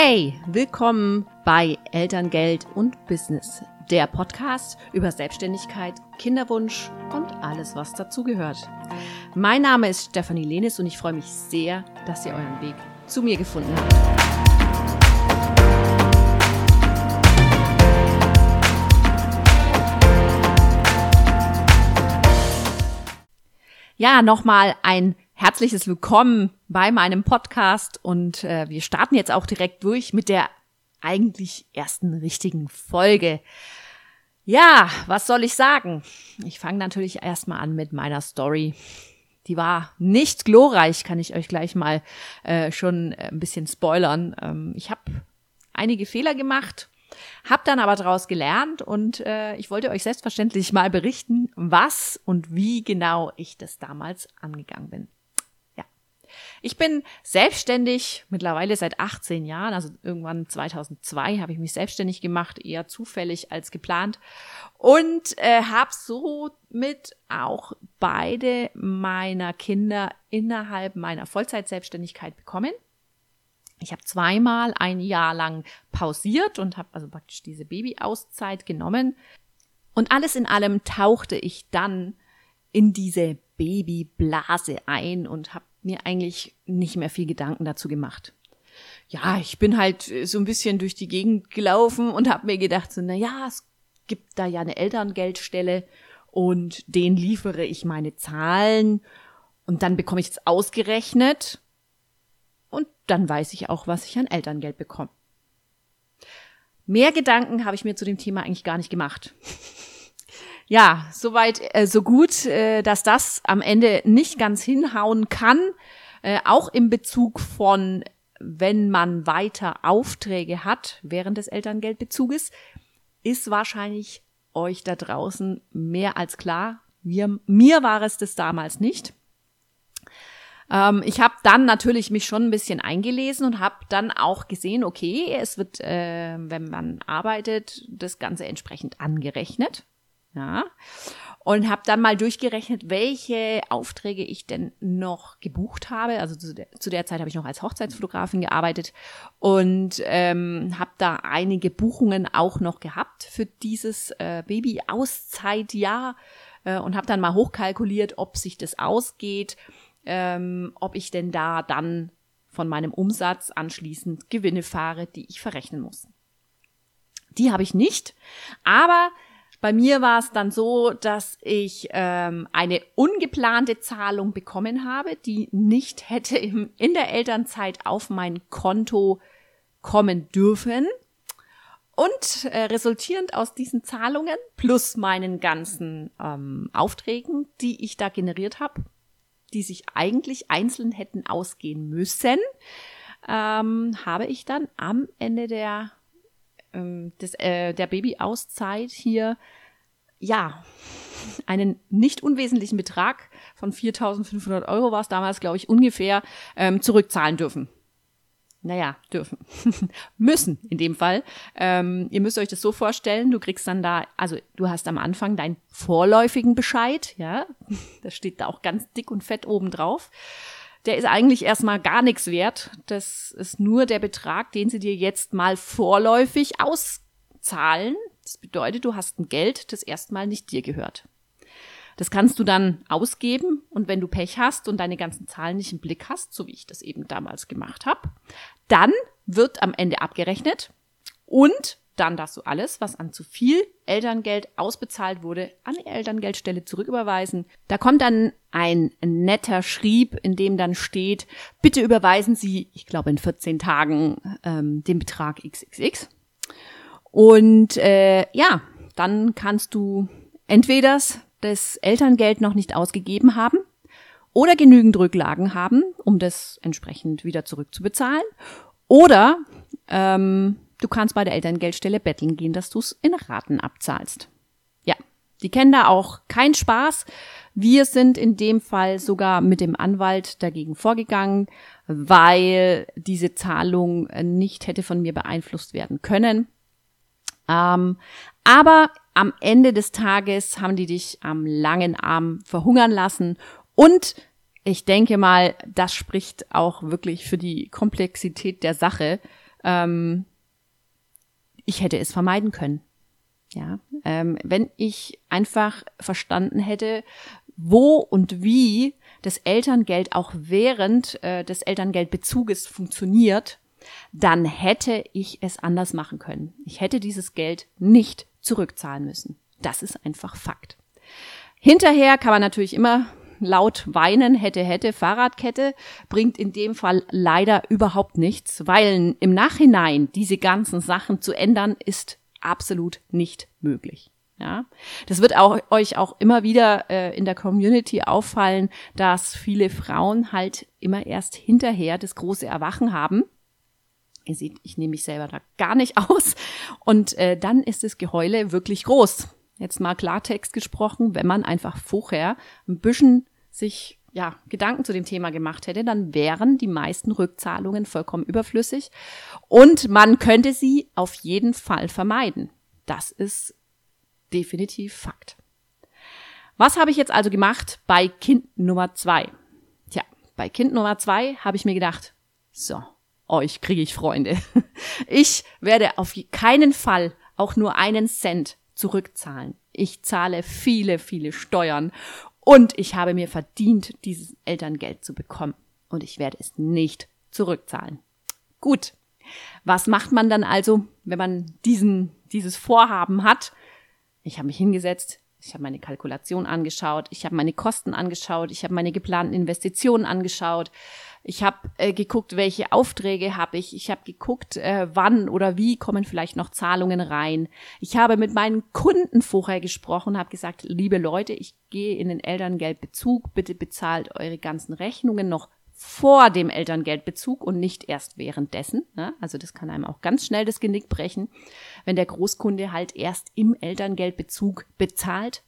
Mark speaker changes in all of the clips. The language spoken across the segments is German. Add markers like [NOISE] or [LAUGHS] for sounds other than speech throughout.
Speaker 1: Hey, willkommen bei Elterngeld und Business, der Podcast über Selbstständigkeit, Kinderwunsch und alles, was dazugehört. Mein Name ist Stefanie Lenis und ich freue mich sehr, dass ihr euren Weg zu mir gefunden habt. Ja, nochmal ein herzliches Willkommen bei meinem Podcast und äh, wir starten jetzt auch direkt durch mit der eigentlich ersten richtigen Folge. Ja, was soll ich sagen? Ich fange natürlich erstmal an mit meiner Story. Die war nicht glorreich, kann ich euch gleich mal äh, schon ein bisschen spoilern. Ähm, ich habe einige Fehler gemacht hab dann aber daraus gelernt und äh, ich wollte euch selbstverständlich mal berichten, was und wie genau ich das damals angegangen bin. Ich bin selbstständig mittlerweile seit 18 Jahren, also irgendwann 2002 habe ich mich selbstständig gemacht, eher zufällig als geplant und äh, habe somit auch beide meiner Kinder innerhalb meiner Vollzeitselbstständigkeit bekommen. Ich habe zweimal ein Jahr lang pausiert und habe also praktisch diese Babyauszeit genommen. Und alles in allem tauchte ich dann in diese Babyblase ein und habe mir eigentlich nicht mehr viel Gedanken dazu gemacht. Ja, ich bin halt so ein bisschen durch die Gegend gelaufen und habe mir gedacht, so, na ja, es gibt da ja eine Elterngeldstelle und den liefere ich meine Zahlen und dann bekomme ich es ausgerechnet und dann weiß ich auch, was ich an Elterngeld bekomme. Mehr Gedanken habe ich mir zu dem Thema eigentlich gar nicht gemacht. Ja, soweit äh, so gut, äh, dass das am Ende nicht ganz hinhauen kann, äh, auch im Bezug von wenn man weiter Aufträge hat während des Elterngeldbezuges, ist wahrscheinlich euch da draußen mehr als klar. Wir, mir war es das damals nicht. Ähm, ich habe dann natürlich mich schon ein bisschen eingelesen und habe dann auch gesehen, okay, es wird, äh, wenn man arbeitet, das Ganze entsprechend angerechnet. Ja. Und habe dann mal durchgerechnet, welche Aufträge ich denn noch gebucht habe. Also zu der, zu der Zeit habe ich noch als Hochzeitsfotografin gearbeitet und ähm, habe da einige Buchungen auch noch gehabt für dieses äh, Baby-Auszeitjahr äh, und habe dann mal hochkalkuliert, ob sich das ausgeht ähm, ob ich denn da dann von meinem Umsatz anschließend Gewinne fahre, die ich verrechnen muss. Die habe ich nicht, aber bei mir war es dann so, dass ich ähm, eine ungeplante Zahlung bekommen habe, die nicht hätte im, in der Elternzeit auf mein Konto kommen dürfen. Und äh, resultierend aus diesen Zahlungen plus meinen ganzen ähm, Aufträgen, die ich da generiert habe, die sich eigentlich einzeln hätten ausgehen müssen, ähm, habe ich dann am Ende der, ähm, des, äh, der Babyauszeit hier, ja, einen nicht unwesentlichen Betrag von 4.500 Euro war es damals, glaube ich, ungefähr ähm, zurückzahlen dürfen naja, dürfen, [LAUGHS] müssen in dem Fall. Ähm, ihr müsst euch das so vorstellen, du kriegst dann da, also du hast am Anfang deinen vorläufigen Bescheid, ja, das steht da auch ganz dick und fett oben drauf. Der ist eigentlich erstmal gar nichts wert. Das ist nur der Betrag, den sie dir jetzt mal vorläufig auszahlen. Das bedeutet, du hast ein Geld, das erstmal nicht dir gehört. Das kannst du dann ausgeben und wenn du Pech hast und deine ganzen Zahlen nicht im Blick hast, so wie ich das eben damals gemacht habe, dann wird am Ende abgerechnet und dann darfst du alles, was an zu viel Elterngeld ausbezahlt wurde, an die Elterngeldstelle zurücküberweisen. Da kommt dann ein netter Schrieb, in dem dann steht, bitte überweisen Sie, ich glaube in 14 Tagen, ähm, den Betrag XXX. Und äh, ja, dann kannst du entweder das Elterngeld noch nicht ausgegeben haben oder genügend Rücklagen haben, um das entsprechend wieder zurückzubezahlen. Oder ähm, du kannst bei der Elterngeldstelle betteln gehen, dass du es in Raten abzahlst. Ja, die kennen da auch keinen Spaß. Wir sind in dem Fall sogar mit dem Anwalt dagegen vorgegangen, weil diese Zahlung nicht hätte von mir beeinflusst werden können. Ähm, aber am Ende des Tages haben die dich am langen Arm verhungern lassen und ich denke mal, das spricht auch wirklich für die Komplexität der Sache. ähm, ich hätte es vermeiden können. Ja, ähm, wenn ich einfach verstanden hätte, wo und wie das Elterngeld auch während äh, des Elterngeldbezuges funktioniert, dann hätte ich es anders machen können. Ich hätte dieses Geld nicht zurückzahlen müssen. Das ist einfach Fakt. Hinterher kann man natürlich immer laut weinen, hätte, hätte, Fahrradkette, bringt in dem Fall leider überhaupt nichts, weil im Nachhinein diese ganzen Sachen zu ändern, ist absolut nicht möglich. Ja, das wird auch, euch auch immer wieder äh, in der Community auffallen, dass viele Frauen halt immer erst hinterher das große Erwachen haben. Ihr seht, ich nehme mich selber da gar nicht [LAUGHS] aus. Und äh, dann ist das Geheule wirklich groß. Jetzt mal Klartext gesprochen, wenn man einfach vorher ein bisschen sich ja, Gedanken zu dem Thema gemacht hätte, dann wären die meisten Rückzahlungen vollkommen überflüssig und man könnte sie auf jeden Fall vermeiden. Das ist definitiv Fakt. Was habe ich jetzt also gemacht bei Kind Nummer zwei? Tja, bei Kind Nummer zwei habe ich mir gedacht, so, euch kriege ich Freunde. [LAUGHS] Ich werde auf keinen Fall auch nur einen Cent zurückzahlen. Ich zahle viele, viele Steuern und ich habe mir verdient, dieses Elterngeld zu bekommen. Und ich werde es nicht zurückzahlen. Gut. Was macht man dann also, wenn man diesen, dieses Vorhaben hat? Ich habe mich hingesetzt, ich habe meine Kalkulation angeschaut, ich habe meine Kosten angeschaut, ich habe meine geplanten Investitionen angeschaut, ich habe äh, geguckt, welche Aufträge habe ich, ich habe geguckt, äh, wann oder wie kommen vielleicht noch Zahlungen rein. Ich habe mit meinen Kunden vorher gesprochen, habe gesagt, liebe Leute, ich gehe in den Elterngeldbezug, bitte bezahlt eure ganzen Rechnungen noch vor dem Elterngeldbezug und nicht erst währenddessen. Ne? Also das kann einem auch ganz schnell das Genick brechen, wenn der Großkunde halt erst im Elterngeldbezug bezahlt.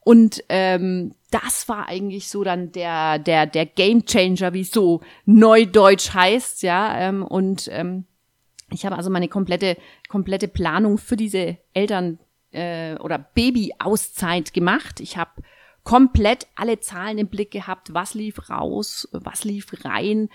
Speaker 1: Und ähm, das war eigentlich so dann der der der Game Changer, wie es so neudeutsch heißt, ja. Ähm, und ähm, ich habe also meine komplette komplette Planung für diese Eltern äh, oder Baby-Auszeit gemacht. Ich habe komplett alle Zahlen im Blick gehabt, was lief raus, was lief rein.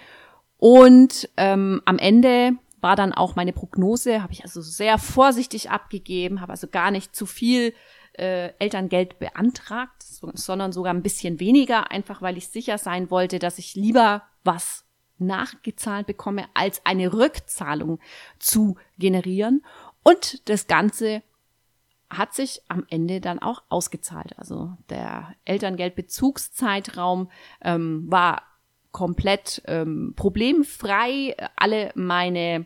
Speaker 1: Und ähm, am Ende war dann auch meine Prognose, habe ich also sehr vorsichtig abgegeben, habe also gar nicht zu viel äh, Elterngeld beantragt, so, sondern sogar ein bisschen weniger, einfach weil ich sicher sein wollte, dass ich lieber was nachgezahlt bekomme, als eine Rückzahlung zu generieren. Und das Ganze hat sich am Ende dann auch ausgezahlt. Also der Elterngeldbezugszeitraum ähm, war komplett ähm, problemfrei. Alle meine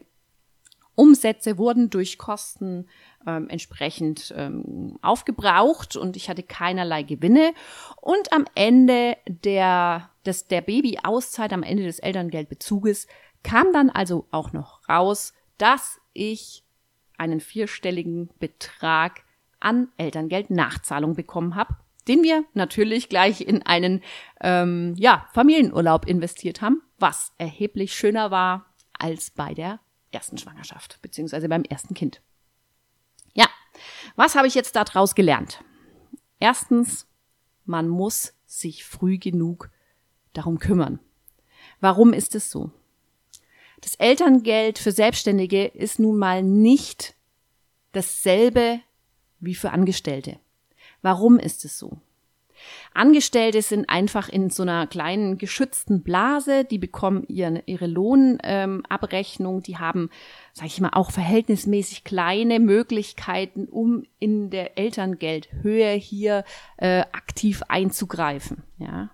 Speaker 1: Umsätze wurden durch Kosten ähm, entsprechend ähm, aufgebraucht und ich hatte keinerlei Gewinne. Und am Ende der, des, der Baby-Auszeit, am Ende des Elterngeldbezuges, kam dann also auch noch raus, dass ich einen vierstelligen Betrag an Elterngeldnachzahlung bekommen habe, den wir natürlich gleich in einen ähm, ja, Familienurlaub investiert haben, was erheblich schöner war als bei der ersten Schwangerschaft, beziehungsweise beim ersten Kind. Ja, was habe ich jetzt daraus gelernt? Erstens, man muss sich früh genug darum kümmern. Warum ist es so? Das Elterngeld für Selbstständige ist nun mal nicht dasselbe wie für Angestellte. Warum ist es so? Angestellte sind einfach in so einer kleinen geschützten Blase, die bekommen ihren, ihre Lohnabrechnung, ähm, die haben, sag ich mal, auch verhältnismäßig kleine Möglichkeiten, um in der Elterngeldhöhe hier äh, aktiv einzugreifen. Ja.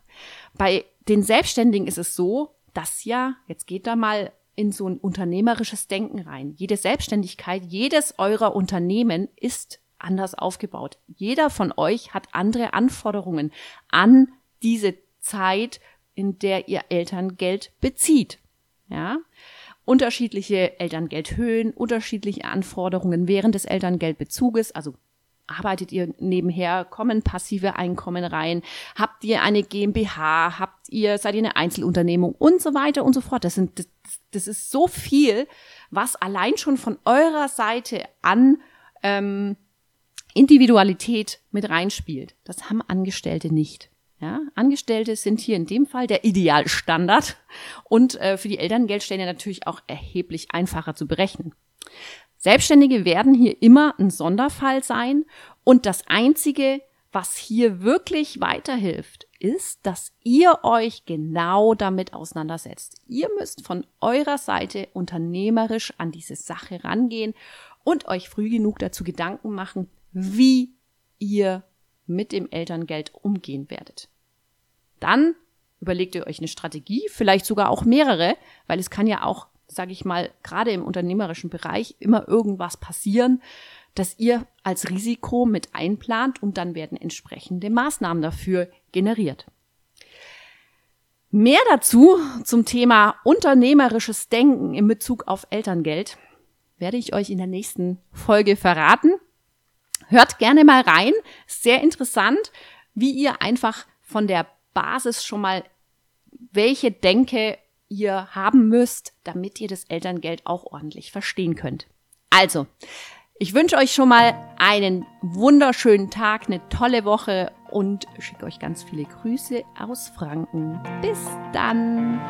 Speaker 1: Bei den Selbstständigen ist es so, dass ja, jetzt geht da mal in so ein unternehmerisches Denken rein. Jede Selbstständigkeit, jedes eurer Unternehmen ist anders aufgebaut. Jeder von euch hat andere Anforderungen an diese Zeit, in der ihr Elterngeld bezieht. Ja? Unterschiedliche Elterngeldhöhen, unterschiedliche Anforderungen während des Elterngeldbezuges, also arbeitet ihr nebenher, kommen passive Einkommen rein, habt ihr eine GmbH, habt ihr, seid ihr eine Einzelunternehmung und so weiter und so fort. Das sind, das, das ist so viel, was allein schon von eurer Seite an ähm, Individualität mit reinspielt. Das haben Angestellte nicht. Ja, Angestellte sind hier in dem Fall der Idealstandard und äh, für die Elterngeldstände natürlich auch erheblich einfacher zu berechnen. Selbstständige werden hier immer ein Sonderfall sein und das Einzige, was hier wirklich weiterhilft, ist, dass ihr euch genau damit auseinandersetzt. Ihr müsst von eurer Seite unternehmerisch an diese Sache rangehen und euch früh genug dazu Gedanken machen, wie ihr mit dem Elterngeld umgehen werdet. Dann überlegt ihr euch eine Strategie, vielleicht sogar auch mehrere, weil es kann ja auch, sage ich mal, gerade im unternehmerischen Bereich immer irgendwas passieren, dass ihr als Risiko mit einplant und dann werden entsprechende Maßnahmen dafür generiert. Mehr dazu zum Thema unternehmerisches Denken in Bezug auf Elterngeld werde ich euch in der nächsten Folge verraten. Hört gerne mal rein. Sehr interessant, wie ihr einfach von der Basis schon mal, welche Denke ihr haben müsst, damit ihr das Elterngeld auch ordentlich verstehen könnt. Also, ich wünsche euch schon mal einen wunderschönen Tag, eine tolle Woche und schicke euch ganz viele Grüße aus Franken. Bis dann!